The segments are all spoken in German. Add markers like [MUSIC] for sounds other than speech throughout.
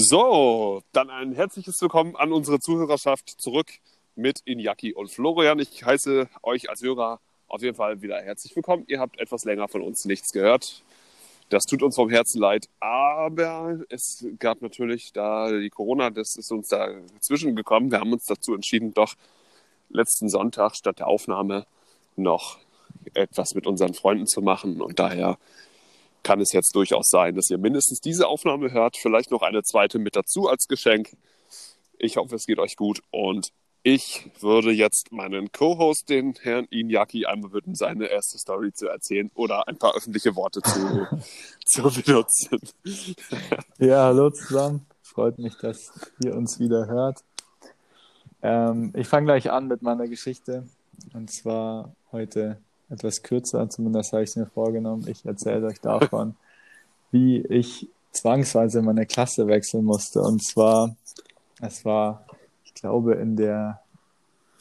So, dann ein herzliches Willkommen an unsere Zuhörerschaft zurück mit Inyaki und Florian. Ich heiße euch als Hörer auf jeden Fall wieder herzlich willkommen. Ihr habt etwas länger von uns nichts gehört. Das tut uns vom Herzen leid, aber es gab natürlich da die Corona, das ist uns da dazwischen gekommen. Wir haben uns dazu entschieden, doch letzten Sonntag statt der Aufnahme noch etwas mit unseren Freunden zu machen und daher kann es jetzt durchaus sein, dass ihr mindestens diese Aufnahme hört, vielleicht noch eine zweite mit dazu als Geschenk. Ich hoffe, es geht euch gut und ich würde jetzt meinen Co-Host, den Herrn Inyaki, einmal bitten, seine erste Story zu erzählen oder ein paar öffentliche Worte zu, [LAUGHS] zu benutzen. [LAUGHS] Ja, hallo zusammen. Freut mich, dass ihr uns wieder hört. Ähm, ich fange gleich an mit meiner Geschichte. Und zwar heute etwas kürzer, zumindest habe ich es mir vorgenommen. Ich erzähle euch davon, wie ich zwangsweise meine Klasse wechseln musste. Und zwar, es war, ich glaube, in der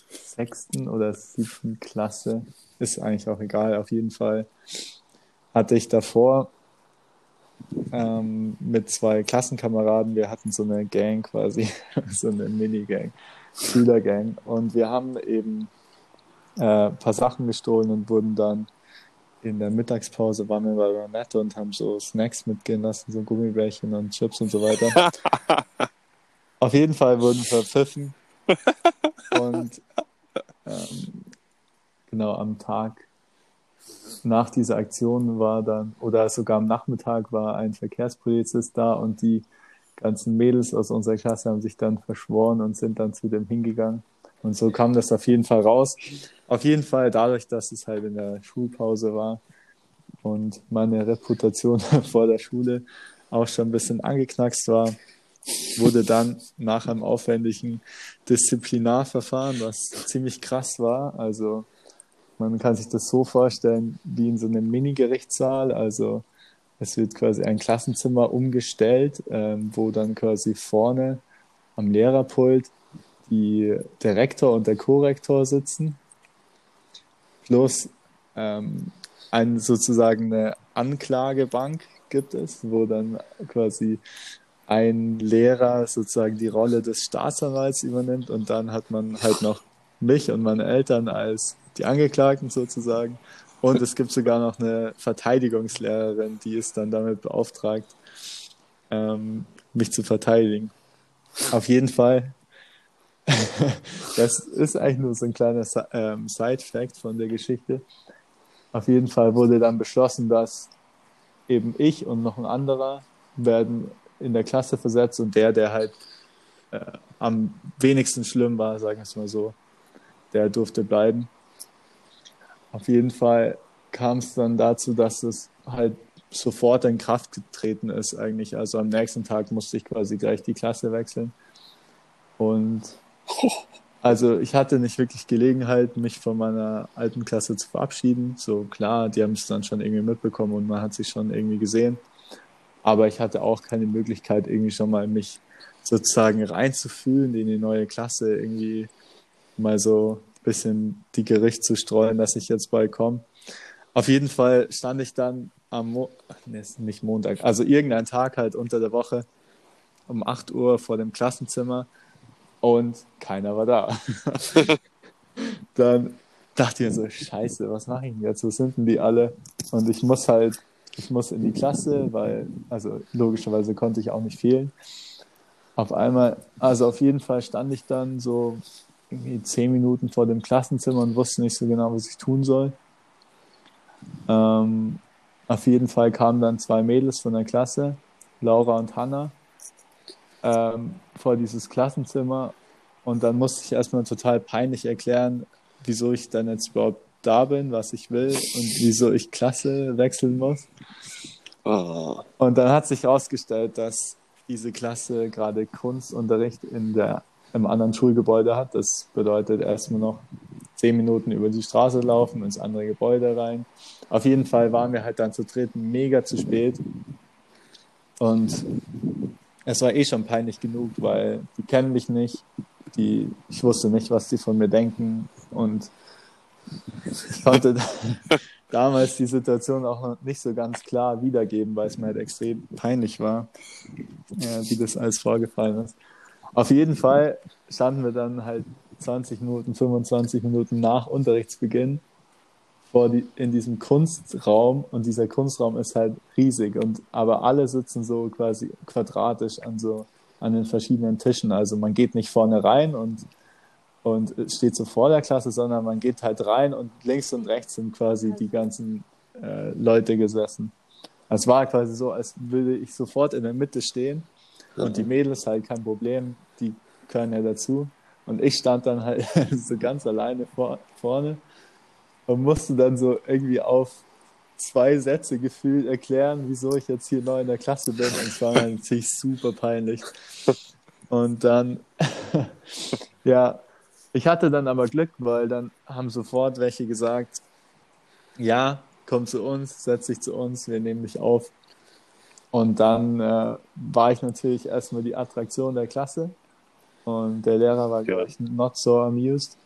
sechsten oder siebten Klasse, ist eigentlich auch egal, auf jeden Fall hatte ich davor ähm, mit zwei Klassenkameraden, wir hatten so eine Gang quasi, [LAUGHS] so eine Minigang, Schülergang. Und wir haben eben äh, paar Sachen gestohlen und wurden dann in der Mittagspause waren wir bei Ronette und haben so Snacks mitgehen lassen, so Gummibärchen und Chips und so weiter. [LAUGHS] Auf jeden Fall wurden verpfiffen. und ähm, genau am Tag nach dieser Aktion war dann, oder sogar am Nachmittag war ein Verkehrspolizist da und die ganzen Mädels aus unserer Klasse haben sich dann verschworen und sind dann zu dem hingegangen. Und so kam das auf jeden Fall raus. Auf jeden Fall dadurch, dass es halt in der Schulpause war und meine Reputation [LAUGHS] vor der Schule auch schon ein bisschen angeknackst war, wurde dann nach einem aufwendigen Disziplinarverfahren, was ziemlich krass war. Also man kann sich das so vorstellen wie in so einem Mini-Gerichtssaal. Also es wird quasi ein Klassenzimmer umgestellt, ähm, wo dann quasi vorne am Lehrerpult die, der Rektor und der Korrektor sitzen, plus ähm, ein, sozusagen eine Anklagebank gibt es, wo dann quasi ein Lehrer sozusagen die Rolle des Staatsanwalts übernimmt und dann hat man halt noch mich und meine Eltern als die Angeklagten sozusagen. Und es gibt sogar noch eine Verteidigungslehrerin, die ist dann damit beauftragt, ähm, mich zu verteidigen. Auf jeden Fall [LAUGHS] das ist eigentlich nur so ein kleiner ähm, Side-Fact von der Geschichte. Auf jeden Fall wurde dann beschlossen, dass eben ich und noch ein anderer werden in der Klasse versetzt und der, der halt äh, am wenigsten schlimm war, sagen wir es mal so, der durfte bleiben. Auf jeden Fall kam es dann dazu, dass es halt sofort in Kraft getreten ist eigentlich. Also am nächsten Tag musste ich quasi gleich die Klasse wechseln. Und also ich hatte nicht wirklich Gelegenheit, mich von meiner alten Klasse zu verabschieden. So klar, die haben es dann schon irgendwie mitbekommen und man hat sich schon irgendwie gesehen. Aber ich hatte auch keine Möglichkeit, irgendwie schon mal mich sozusagen reinzufühlen in die neue Klasse, irgendwie mal so ein bisschen die Gericht zu streuen, dass ich jetzt bald komme. Auf jeden Fall stand ich dann am Mo nee, nicht Montag, also irgendein Tag halt unter der Woche um 8 Uhr vor dem Klassenzimmer und keiner war da. [LAUGHS] dann dachte ich mir so, scheiße, was mache ich denn jetzt? Wo sind denn die alle? Und ich muss halt, ich muss in die Klasse, weil, also logischerweise konnte ich auch nicht fehlen. Auf einmal, also auf jeden Fall stand ich dann so irgendwie zehn Minuten vor dem Klassenzimmer und wusste nicht so genau, was ich tun soll. Ähm, auf jeden Fall kamen dann zwei Mädels von der Klasse, Laura und Hannah ähm, vor dieses Klassenzimmer und dann musste ich erstmal total peinlich erklären, wieso ich dann jetzt überhaupt da bin, was ich will und wieso ich Klasse wechseln muss. Oh. Und dann hat sich herausgestellt, dass diese Klasse gerade Kunstunterricht in der, im anderen Schulgebäude hat. Das bedeutet erstmal noch zehn Minuten über die Straße laufen, ins andere Gebäude rein. Auf jeden Fall waren wir halt dann zu dritt mega zu spät. Und es war eh schon peinlich genug, weil die kennen mich nicht. Die, ich wusste nicht, was die von mir denken. Und ich konnte, [LAUGHS] damals die Situation auch noch nicht so ganz klar wiedergeben, weil es mir halt extrem peinlich war, ja, wie das alles vorgefallen ist. Auf jeden Fall standen wir dann halt 20 Minuten, 25 Minuten nach Unterrichtsbeginn vor die, in diesem Kunstraum und dieser Kunstraum ist halt riesig und aber alle sitzen so quasi quadratisch an so an den verschiedenen Tischen. Also man geht nicht vorne rein und und steht so vor der Klasse, sondern man geht halt rein und links und rechts sind quasi die ganzen äh, Leute gesessen. Es war quasi so, als würde ich sofort in der Mitte stehen und die Mädels halt kein Problem, die gehören ja dazu. Und ich stand dann halt [LAUGHS] so ganz alleine vor, vorne und musste dann so irgendwie auf zwei Sätze gefühlt erklären, wieso ich jetzt hier neu in der Klasse bin. Und es war natürlich super peinlich. Und dann, [LAUGHS] ja, ich hatte dann aber Glück, weil dann haben sofort welche gesagt, ja, komm zu uns, setz dich zu uns, wir nehmen dich auf. Und dann äh, war ich natürlich erstmal die Attraktion der Klasse. Und der Lehrer war, ja. glaube ich, not so amused.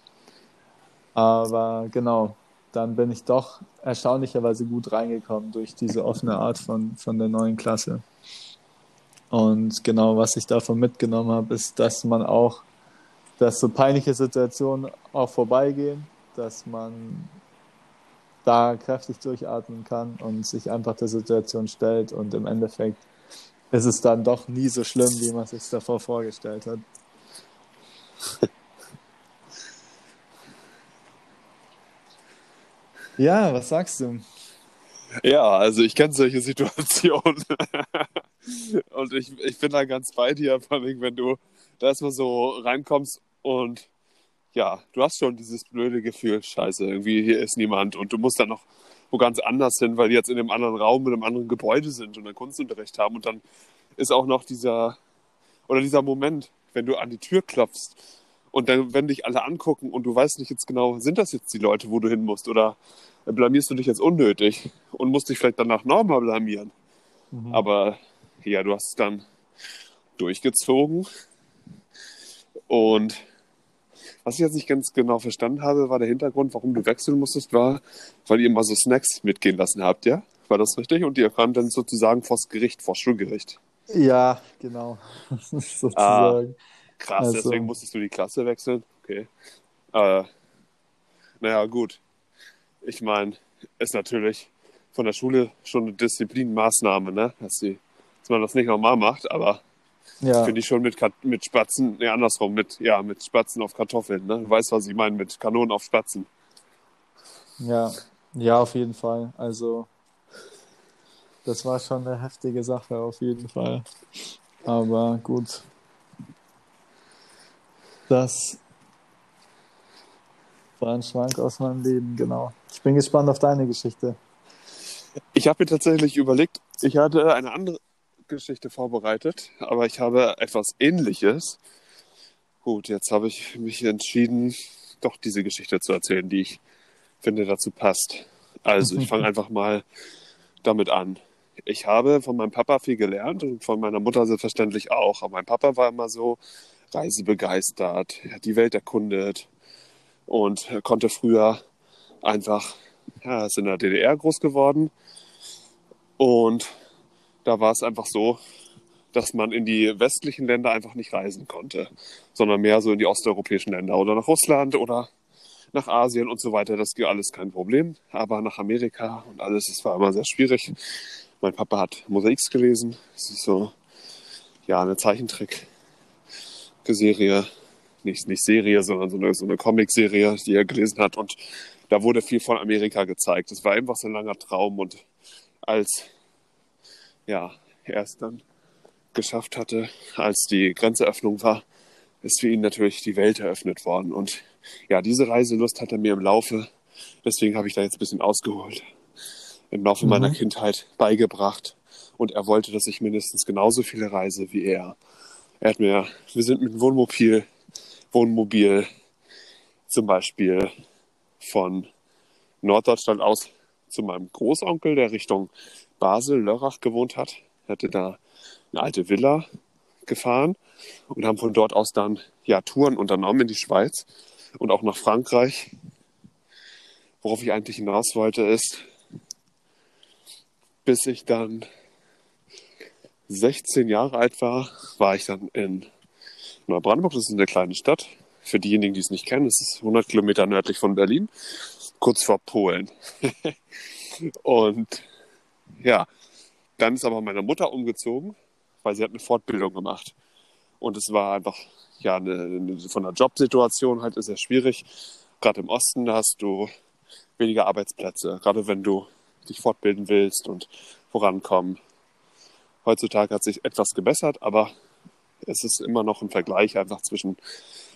Aber genau, dann bin ich doch erstaunlicherweise gut reingekommen durch diese offene Art von, von der neuen Klasse. Und genau, was ich davon mitgenommen habe, ist, dass man auch, dass so peinliche Situationen auch vorbeigehen, dass man da kräftig durchatmen kann und sich einfach der Situation stellt und im Endeffekt ist es dann doch nie so schlimm, wie man es sich davor vorgestellt hat. [LAUGHS] Ja, was sagst du? Ja, also ich kenne solche [LAUGHS] Situationen. und ich, ich bin da ganz bei dir, vor allem, wenn du da erstmal so reinkommst und ja, du hast schon dieses blöde Gefühl, scheiße, irgendwie hier ist niemand und du musst dann noch wo ganz anders hin, weil die jetzt in einem anderen Raum, in einem anderen Gebäude sind und einen Kunstunterricht haben und dann ist auch noch dieser oder dieser Moment, wenn du an die Tür klopfst und dann, wenn dich alle angucken und du weißt nicht jetzt genau, sind das jetzt die Leute, wo du hin musst oder blamierst du dich jetzt unnötig und musst dich vielleicht danach nochmal blamieren. Mhm. Aber ja, du hast es dann durchgezogen. Und was ich jetzt nicht ganz genau verstanden habe, war der Hintergrund, warum du wechseln musstest, war, weil ihr mal so Snacks mitgehen lassen habt, ja? War das richtig? Und ihr kamt dann sozusagen vors Gericht, vors Schulgericht. Ja, genau. [LAUGHS] sozusagen. Ah, krass, also. deswegen musstest du die Klasse wechseln. Okay. Äh, naja, gut ich meine, ist natürlich von der Schule schon eine Disziplinmaßnahme, ne? dass, sie, dass man das nicht normal macht, aber ja. finde ich schon mit, mit Spatzen, ne, andersrum, mit, ja, mit Spatzen auf Kartoffeln. Ne? Du weißt, was ich meine, mit Kanonen auf Spatzen. Ja, ja, auf jeden Fall. Also, das war schon eine heftige Sache, auf jeden Fall. Aber gut. Das war ein Schwank aus meinem Leben, genau. Ich bin gespannt auf deine Geschichte. Ich habe mir tatsächlich überlegt, ich hatte eine andere Geschichte vorbereitet, aber ich habe etwas Ähnliches. Gut, jetzt habe ich mich entschieden, doch diese Geschichte zu erzählen, die ich finde dazu passt. Also, ich fange [LAUGHS] einfach mal damit an. Ich habe von meinem Papa viel gelernt und von meiner Mutter selbstverständlich auch. Aber mein Papa war immer so reisebegeistert, er hat die Welt erkundet, und konnte früher einfach, ja, ist in der DDR groß geworden und da war es einfach so, dass man in die westlichen Länder einfach nicht reisen konnte, sondern mehr so in die osteuropäischen Länder oder nach Russland oder nach Asien und so weiter. Das geht alles kein Problem. Aber nach Amerika und alles, das war immer sehr schwierig. Mein Papa hat Mosaiks gelesen. Das ist so, ja, eine Zeichentrick-Serie nicht, nicht Serie, sondern so eine, so eine Comic-Serie, die er gelesen hat. Und da wurde viel von Amerika gezeigt. Es war einfach so ein langer Traum. Und als ja, er es dann geschafft hatte, als die Grenzeröffnung war, ist für ihn natürlich die Welt eröffnet worden. Und ja, diese Reiselust hat er mir im Laufe, deswegen habe ich da jetzt ein bisschen ausgeholt, im Laufe mhm. meiner Kindheit beigebracht. Und er wollte, dass ich mindestens genauso viele reise wie er. Er hat mir, wir sind mit dem Wohnmobil Wohnmobil zum Beispiel von Norddeutschland aus zu meinem Großonkel, der Richtung Basel, Lörrach gewohnt hat. Er hatte da eine alte Villa gefahren und haben von dort aus dann ja Touren unternommen in die Schweiz und auch nach Frankreich. Worauf ich eigentlich hinaus wollte, ist, bis ich dann 16 Jahre alt war, war ich dann in Neubrandenburg. Das ist eine kleine Stadt. Für diejenigen, die es nicht kennen, es ist 100 Kilometer nördlich von Berlin, kurz vor Polen. [LAUGHS] und ja, dann ist aber meine Mutter umgezogen, weil sie hat eine Fortbildung gemacht. Und es war einfach, ja, eine, eine, von der Jobsituation halt ist es schwierig. Gerade im Osten hast du weniger Arbeitsplätze, gerade wenn du dich fortbilden willst und vorankommen. Heutzutage hat sich etwas gebessert, aber es ist immer noch ein Vergleich einfach zwischen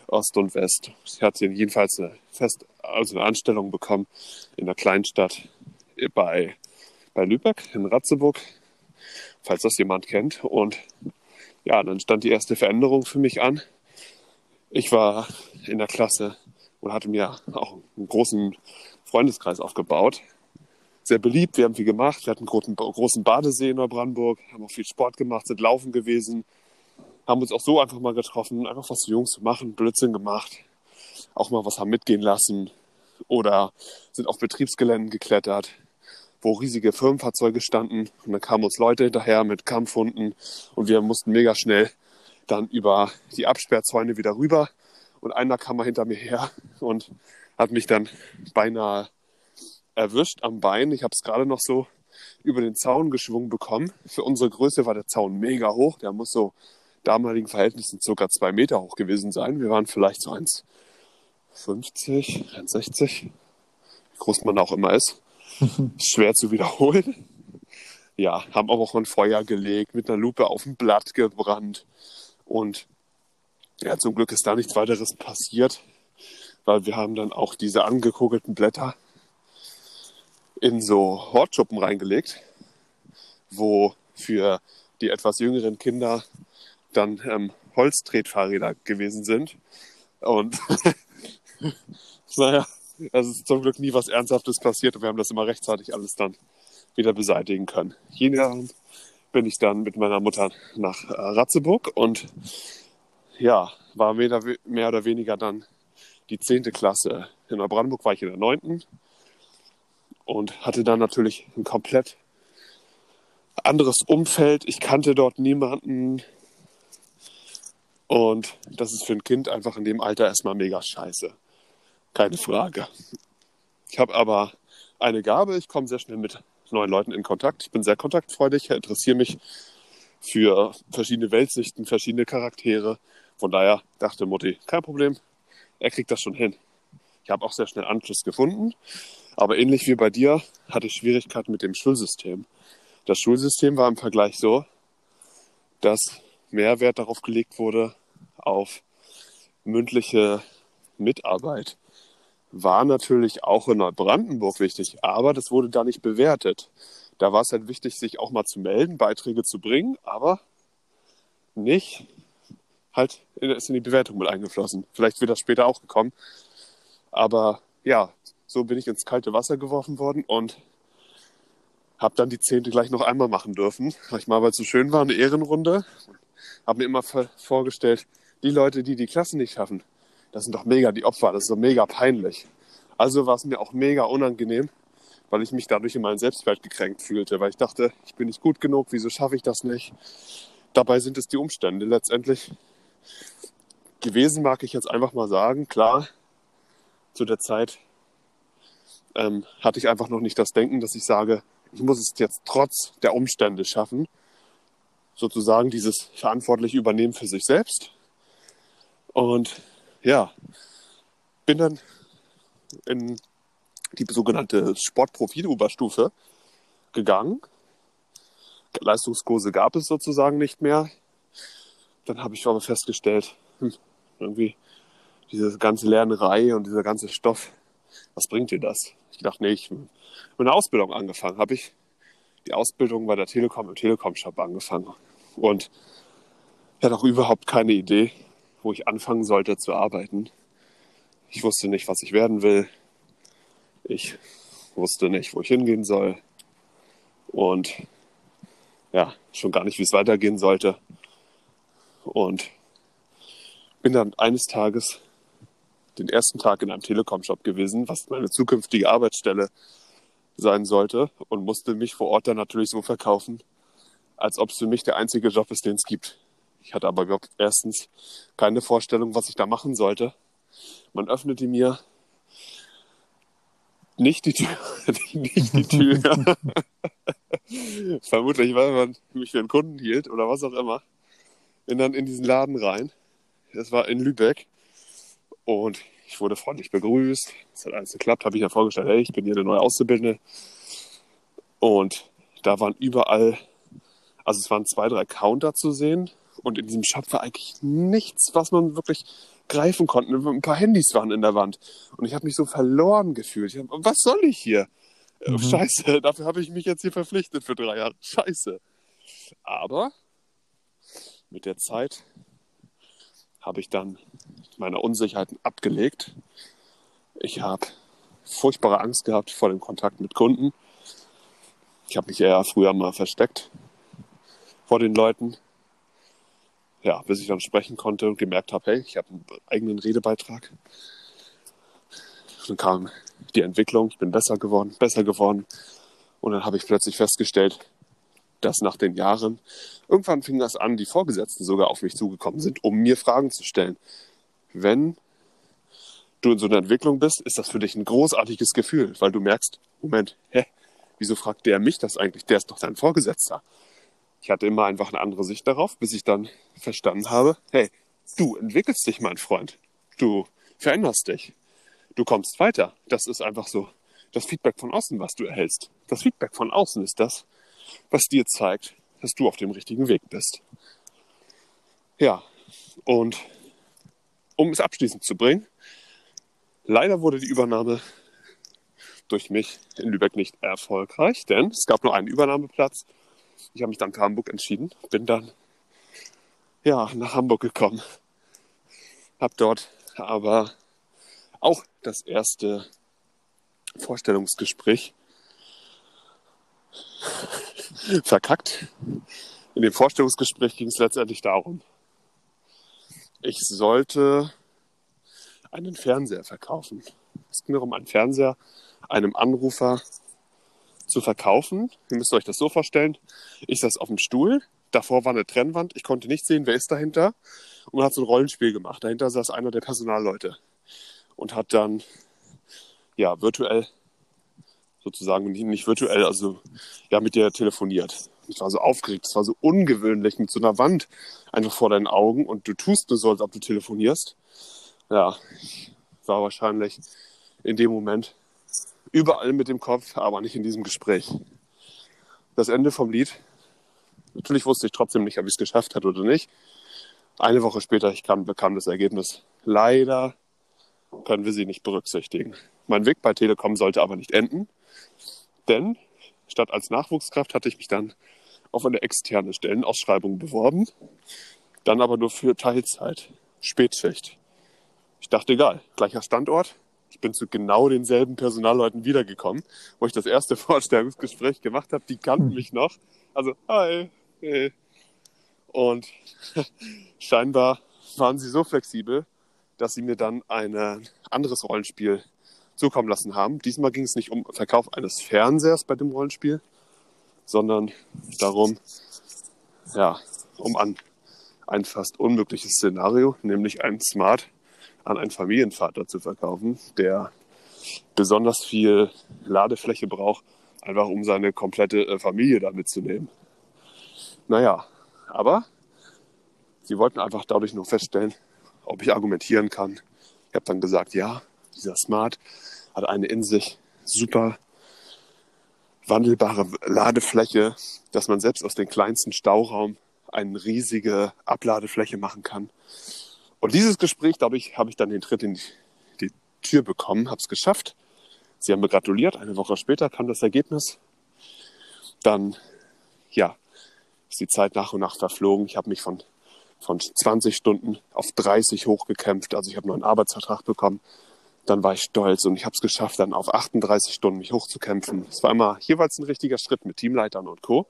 Ost und West. Ich hatte jedenfalls eine Fest, also eine Anstellung bekommen in einer Kleinstadt bei, bei Lübeck in Ratzeburg, falls das jemand kennt. Und ja, dann stand die erste Veränderung für mich an. Ich war in der Klasse und hatte mir auch einen großen Freundeskreis aufgebaut. Sehr beliebt, wir haben viel gemacht. Wir hatten einen großen Badesee in Neubrandenburg, haben auch viel Sport gemacht, sind laufen gewesen, haben uns auch so einfach mal getroffen, einfach was zu Jungs zu machen, Blödsinn gemacht, auch mal was haben mitgehen lassen oder sind auf Betriebsgeländen geklettert, wo riesige Firmenfahrzeuge standen und dann kamen uns Leute hinterher mit Kampfhunden und wir mussten mega schnell dann über die Absperrzäune wieder rüber und einer kam mal hinter mir her und hat mich dann beinahe erwischt am Bein. Ich habe es gerade noch so über den Zaun geschwungen bekommen. Für unsere Größe war der Zaun mega hoch. Der muss so damaligen Verhältnissen circa zwei Meter hoch gewesen sein. Wir waren vielleicht so 1,50, 1,60, wie groß man auch immer ist. [LAUGHS] Schwer zu wiederholen. Ja, haben aber auch ein Feuer gelegt, mit einer Lupe auf ein Blatt gebrannt. Und ja, zum Glück ist da nichts weiteres passiert, weil wir haben dann auch diese angekugelten Blätter in so Hortschuppen reingelegt, wo für die etwas jüngeren Kinder dann ähm, Holztretfahrräder gewesen sind. Und [LAUGHS] naja, es ist zum Glück nie was Ernsthaftes passiert und wir haben das immer rechtzeitig alles dann wieder beseitigen können. Jeden bin ich dann mit meiner Mutter nach äh, Ratzeburg und ja, war mehr, mehr oder weniger dann die zehnte Klasse. In Neubrandenburg war ich in der neunten und hatte dann natürlich ein komplett anderes Umfeld. Ich kannte dort niemanden. Und das ist für ein Kind einfach in dem Alter erstmal mega scheiße. Keine Frage. Ich habe aber eine Gabe, ich komme sehr schnell mit neuen Leuten in Kontakt. Ich bin sehr kontaktfreudig, interessiere mich für verschiedene Weltsichten, verschiedene Charaktere. Von daher dachte Mutti, kein Problem, er kriegt das schon hin. Ich habe auch sehr schnell Anschluss gefunden, aber ähnlich wie bei dir hatte ich Schwierigkeiten mit dem Schulsystem. Das Schulsystem war im Vergleich so, dass mehr Wert darauf gelegt wurde, auf mündliche Mitarbeit. War natürlich auch in Neubrandenburg wichtig, aber das wurde da nicht bewertet. Da war es halt wichtig, sich auch mal zu melden, Beiträge zu bringen, aber nicht halt ist in die Bewertung mit eingeflossen. Vielleicht wird das später auch gekommen. Aber ja, so bin ich ins kalte Wasser geworfen worden und habe dann die Zehnte gleich noch einmal machen dürfen. Weil ich mal, weil es so schön war, eine Ehrenrunde habe mir immer vorgestellt, die Leute, die die Klasse nicht schaffen, das sind doch mega die Opfer, das ist so mega peinlich. Also war es mir auch mega unangenehm, weil ich mich dadurch in meinen Selbstwert gekränkt fühlte, weil ich dachte, ich bin nicht gut genug, wieso schaffe ich das nicht? Dabei sind es die Umstände letztendlich gewesen, mag ich jetzt einfach mal sagen. Klar, zu der Zeit ähm, hatte ich einfach noch nicht das Denken, dass ich sage, ich muss es jetzt trotz der Umstände schaffen, sozusagen dieses verantwortliche Übernehmen für sich selbst. Und ja, bin dann in die sogenannte Sportprofil-Oberstufe gegangen. Leistungskurse gab es sozusagen nicht mehr. Dann habe ich aber festgestellt, hm, irgendwie diese ganze Lernerei und dieser ganze Stoff, was bringt dir das? Ich dachte, nee, ich habe eine Ausbildung angefangen. Habe ich die Ausbildung bei der Telekom im Telekom-Shop angefangen. Und ich hatte auch überhaupt keine Idee, wo ich anfangen sollte zu arbeiten. Ich wusste nicht, was ich werden will. Ich wusste nicht, wo ich hingehen soll. Und ja, schon gar nicht, wie es weitergehen sollte. Und bin dann eines Tages den ersten Tag in einem Telekom-Shop gewesen, was meine zukünftige Arbeitsstelle sein sollte und musste mich vor Ort dann natürlich so verkaufen, als ob es für mich der einzige Job ist, den es gibt. Ich hatte aber überhaupt erstens keine Vorstellung, was ich da machen sollte. Man öffnete mir nicht die Tür, [LAUGHS] nicht die Tür. [LAUGHS] Vermutlich, weil man mich für einen Kunden hielt oder was auch immer. Bin dann in diesen Laden rein. Das war in Lübeck. Und ich wurde freundlich begrüßt. Es hat alles geklappt. Habe ich ja vorgestellt, hey, ich bin hier eine neue Auszubildende. Und da waren überall, also es waren zwei, drei Counter zu sehen. Und in diesem Shop war eigentlich nichts, was man wirklich greifen konnte. Ein paar Handys waren in der Wand. Und ich habe mich so verloren gefühlt. Hab, was soll ich hier? Äh, mhm. Scheiße, [LAUGHS] dafür habe ich mich jetzt hier verpflichtet für drei Jahre. Scheiße. Aber mit der Zeit habe ich dann meine Unsicherheiten abgelegt. Ich habe furchtbare Angst gehabt vor dem Kontakt mit Kunden. Ich habe mich eher früher mal versteckt vor den Leuten. Ja, bis ich dann sprechen konnte und gemerkt habe, hey, ich habe einen eigenen Redebeitrag. Dann kam die Entwicklung, ich bin besser geworden, besser geworden. Und dann habe ich plötzlich festgestellt, dass nach den Jahren, irgendwann fing das an, die Vorgesetzten sogar auf mich zugekommen sind, um mir Fragen zu stellen. Wenn du in so einer Entwicklung bist, ist das für dich ein großartiges Gefühl, weil du merkst, Moment, hä, wieso fragt der mich das eigentlich? Der ist doch dein Vorgesetzter. Ich hatte immer einfach eine andere Sicht darauf, bis ich dann verstanden habe, hey, du entwickelst dich, mein Freund. Du veränderst dich. Du kommst weiter. Das ist einfach so das Feedback von außen, was du erhältst. Das Feedback von außen ist das, was dir zeigt, dass du auf dem richtigen Weg bist. Ja, und um es abschließend zu bringen, leider wurde die Übernahme durch mich in Lübeck nicht erfolgreich, denn es gab nur einen Übernahmeplatz. Ich habe mich dann für Hamburg entschieden, bin dann ja nach Hamburg gekommen, habe dort aber auch das erste Vorstellungsgespräch verkackt. In dem Vorstellungsgespräch ging es letztendlich darum, ich sollte einen Fernseher verkaufen. Es ging darum, einen Fernseher einem Anrufer zu verkaufen. Ihr müsst euch das so vorstellen. Ich saß auf dem Stuhl, davor war eine Trennwand, ich konnte nicht sehen, wer ist dahinter. Und man hat so ein Rollenspiel gemacht. Dahinter saß einer der Personalleute und hat dann ja virtuell sozusagen, nicht virtuell, also ja, mit dir telefoniert. Ich war so aufgeregt, es war so ungewöhnlich mit so einer Wand einfach vor deinen Augen und du tust nur so, als ob du telefonierst. Ja, ich war wahrscheinlich in dem Moment überall mit dem Kopf, aber nicht in diesem Gespräch. Das Ende vom Lied. Natürlich wusste ich trotzdem nicht, ob ich es geschafft hatte oder nicht. Eine Woche später ich kam, bekam das Ergebnis. Leider können wir sie nicht berücksichtigen. Mein Weg bei Telekom sollte aber nicht enden. Denn statt als Nachwuchskraft hatte ich mich dann auf eine externe Stellenausschreibung beworben, dann aber nur für Teilzeit, Spätschicht. Ich dachte, egal, gleicher Standort. Ich bin zu genau denselben Personalleuten wiedergekommen, wo ich das erste [LAUGHS] Vorstellungsgespräch gemacht habe. Die kannten mich noch. Also, hi. Hey. Und [LAUGHS] scheinbar waren sie so flexibel, dass sie mir dann ein anderes Rollenspiel zukommen lassen haben. Diesmal ging es nicht um Verkauf eines Fernsehers bei dem Rollenspiel, sondern darum, ja, um an ein fast unmögliches Szenario, nämlich ein Smart an einen Familienvater zu verkaufen, der besonders viel Ladefläche braucht, einfach um seine komplette äh, Familie da mitzunehmen. Naja, aber sie wollten einfach dadurch nur feststellen, ob ich argumentieren kann. Ich habe dann gesagt, ja, dieser Smart hat eine in sich super wandelbare Ladefläche, dass man selbst aus dem kleinsten Stauraum eine riesige Abladefläche machen kann. Und dieses Gespräch, dadurch habe ich dann den Tritt in die Tür bekommen, habe es geschafft. Sie haben mir gratuliert. Eine Woche später kam das Ergebnis. Dann, ja, ist die Zeit nach und nach verflogen. Ich habe mich von, von 20 Stunden auf 30 hochgekämpft. Also ich habe noch einen Arbeitsvertrag bekommen dann war ich stolz und ich habe es geschafft, dann auf 38 Stunden mich hochzukämpfen. Es war immer jeweils ein richtiger Schritt mit Teamleitern und Co.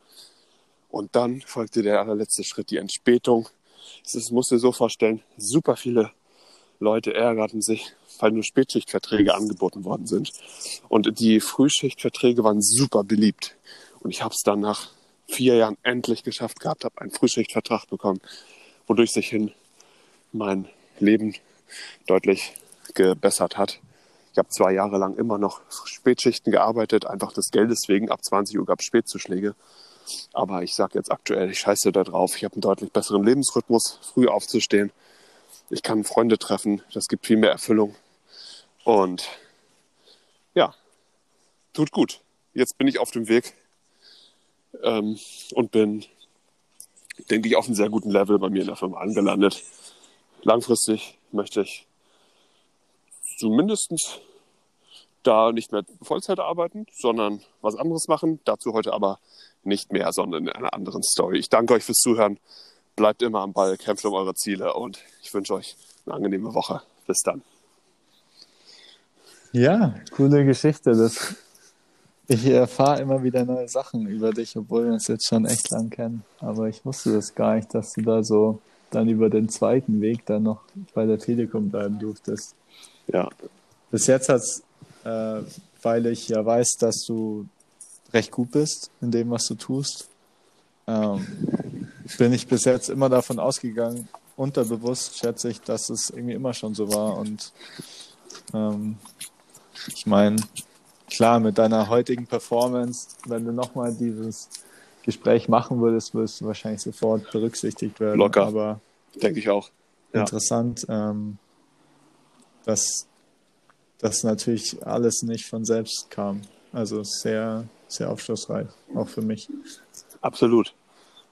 Und dann folgte der allerletzte Schritt, die Entspätung. Es musst du dir so vorstellen, super viele Leute ärgerten sich, weil nur Spätschichtverträge angeboten worden sind. Und die Frühschichtverträge waren super beliebt. Und ich habe es dann nach vier Jahren endlich geschafft gehabt, habe einen Frühschichtvertrag bekommen, wodurch sich hin mein Leben deutlich gebessert hat. Ich habe zwei Jahre lang immer noch Spätschichten gearbeitet, einfach des Geldes wegen. Ab 20 Uhr gab es Spätzuschläge. Aber ich sage jetzt aktuell, ich scheiße da drauf. Ich habe einen deutlich besseren Lebensrhythmus, früh aufzustehen. Ich kann Freunde treffen. Das gibt viel mehr Erfüllung. Und ja, tut gut. Jetzt bin ich auf dem Weg ähm, und bin, denke ich, auf einem sehr guten Level bei mir in der Firma angelandet. Langfristig möchte ich zumindest da nicht mehr Vollzeit arbeiten, sondern was anderes machen. Dazu heute aber nicht mehr, sondern in einer anderen Story. Ich danke euch fürs Zuhören. Bleibt immer am Ball, kämpft um eure Ziele und ich wünsche euch eine angenehme Woche. Bis dann. Ja, coole Geschichte. Das, ich erfahre immer wieder neue Sachen über dich, obwohl wir uns jetzt schon echt lang kennen. Aber ich wusste das gar nicht, dass du da so dann über den zweiten Weg dann noch bei der Telekom bleiben durftest. Ja. Bis jetzt hat es, äh, weil ich ja weiß, dass du recht gut bist in dem, was du tust, ähm, bin ich bis jetzt immer davon ausgegangen, unterbewusst schätze ich, dass es irgendwie immer schon so war. Und ähm, ich meine, klar, mit deiner heutigen Performance, wenn du nochmal dieses Gespräch machen würdest, würdest du wahrscheinlich sofort berücksichtigt werden. Locker. Aber denke ich auch. Ja. Interessant, ähm, dass das natürlich alles nicht von selbst kam. Also sehr, sehr aufschlussreich, auch für mich. Absolut.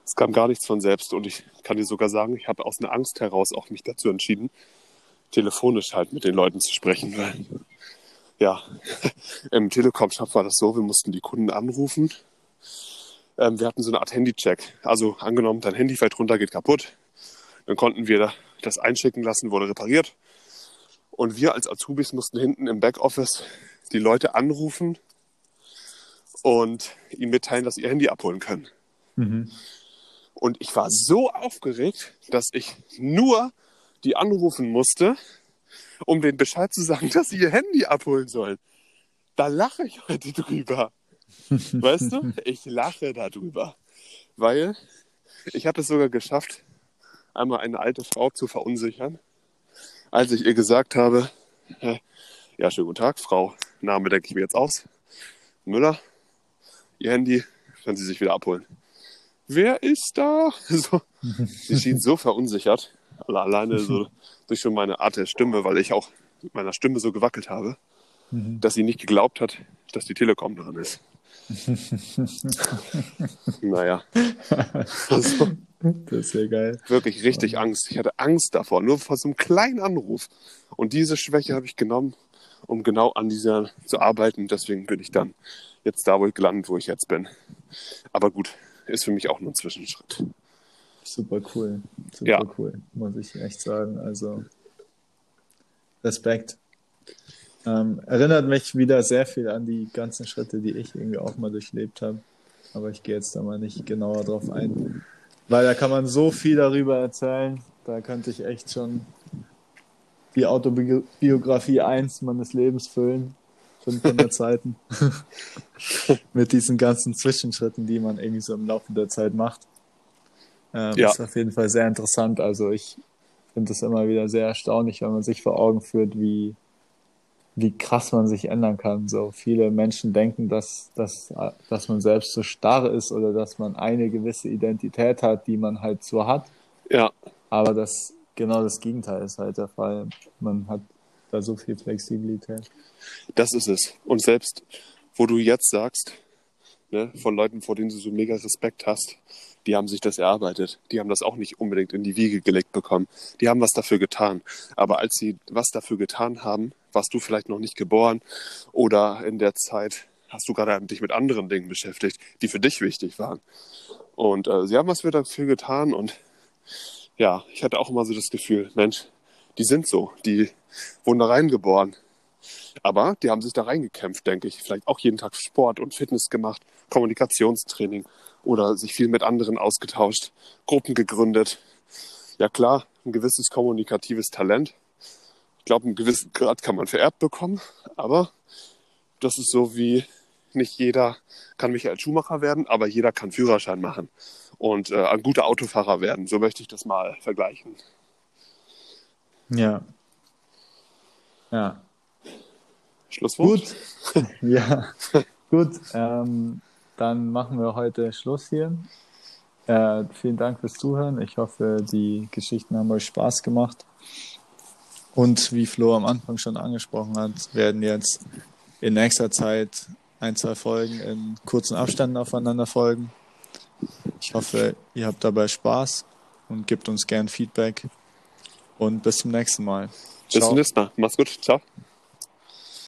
Es kam gar nichts von selbst und ich kann dir sogar sagen, ich habe aus einer Angst heraus auch mich dazu entschieden, telefonisch halt mit den Leuten zu sprechen, weil ja, [LAUGHS] im Telekom-Shop war das so, wir mussten die Kunden anrufen. Ähm, wir hatten so eine Art Handy-Check. Also angenommen, dein Handy fällt runter, geht kaputt. Dann konnten wir das einschicken lassen, wurde repariert. Und wir als Azubis mussten hinten im Backoffice die Leute anrufen und ihnen mitteilen, dass sie ihr Handy abholen können. Mhm. Und ich war so aufgeregt, dass ich nur die anrufen musste, um den Bescheid zu sagen, dass sie ihr Handy abholen sollen. Da lache ich heute drüber. [LAUGHS] Weißt du? Ich lache darüber. Weil ich habe es sogar geschafft, einmal eine alte Frau zu verunsichern, als ich ihr gesagt habe, äh, ja, schönen guten Tag, Frau, Name denke ich mir jetzt aus, Müller, Ihr Handy, können Sie sich wieder abholen. Wer ist da? [LAUGHS] So, sie schien so verunsichert, alleine so [LAUGHS] durch schon meine Art der Stimme, weil ich auch mit meiner Stimme so gewackelt habe, Mhm. dass sie nicht geglaubt hat, dass die Telekom dran ist. [LAUGHS] naja, also, [LAUGHS] Das ist ja geil. wirklich richtig Angst. Ich hatte Angst davor, nur vor so einem kleinen Anruf. Und diese Schwäche habe ich genommen, um genau an dieser zu arbeiten. Deswegen bin ich dann jetzt da, wo ich gelandet, wo ich jetzt bin. Aber gut, ist für mich auch nur ein Zwischenschritt. Super cool. Super Ja. cool, muss ich echt sagen. Also Respekt. Ähm, erinnert mich wieder sehr viel an die ganzen Schritte, die ich irgendwie auch mal durchlebt habe. Aber ich gehe jetzt da mal nicht genauer drauf ein. Weil da kann man so viel darüber erzählen. Da könnte ich echt schon die Autobiografie 1 meines Lebens füllen. 500 [LAUGHS] Seiten. Mit diesen ganzen Zwischenschritten, die man irgendwie so im Laufe der Zeit macht. Ähm, Ja. Ist auf jeden Fall sehr interessant. Also ich finde es immer wieder sehr erstaunlich, wenn man sich vor Augen führt, wie, wie krass man sich ändern kann. So viele Menschen denken, dass, dass, dass man selbst so starr ist oder dass man eine gewisse Identität hat, die man halt so hat. Ja, Aber das genau das Gegenteil ist halt der Fall. Man hat da so viel Flexibilität. das ist es. Und selbst, wo du jetzt sagst, ne, von Leuten, vor denen du so mega Respekt hast, die haben sich das erarbeitet. Die haben das auch nicht unbedingt in die Wiege gelegt bekommen. Die haben was dafür getan. Aber als sie was dafür getan haben, warst du vielleicht noch nicht geboren oder in der Zeit hast du gerade dich mit anderen Dingen beschäftigt, die für dich wichtig waren. Und äh, sie haben was dafür getan und ja, ich hatte auch immer so das Gefühl, Mensch, die sind so, die wurden da reingeboren. Aber die haben sich da reingekämpft, denke ich. Vielleicht auch jeden Tag Sport und Fitness gemacht, Kommunikationstraining oder sich viel mit anderen ausgetauscht, Gruppen gegründet. Ja klar, ein gewisses kommunikatives Talent. Ich glaube, einen gewissen Grad kann man vererbt bekommen, aber das ist so wie nicht jeder kann Michael Schumacher werden, aber jeder kann Führerschein machen und äh, ein guter Autofahrer werden. So möchte ich das mal vergleichen. Ja. Ja. Schlusswort? Gut. [LAUGHS] ja. Gut. Ähm, dann machen wir heute Schluss hier. Äh, vielen Dank fürs Zuhören. Ich hoffe, die Geschichten haben euch Spaß gemacht. Und wie Flo am Anfang schon angesprochen hat, werden jetzt in nächster Zeit ein, zwei Folgen in kurzen Abständen aufeinander folgen. Ich hoffe, ihr habt dabei Spaß und gebt uns gern Feedback. Und bis zum nächsten Mal. Bis zum nächsten Mal. Mach's gut. Ciao.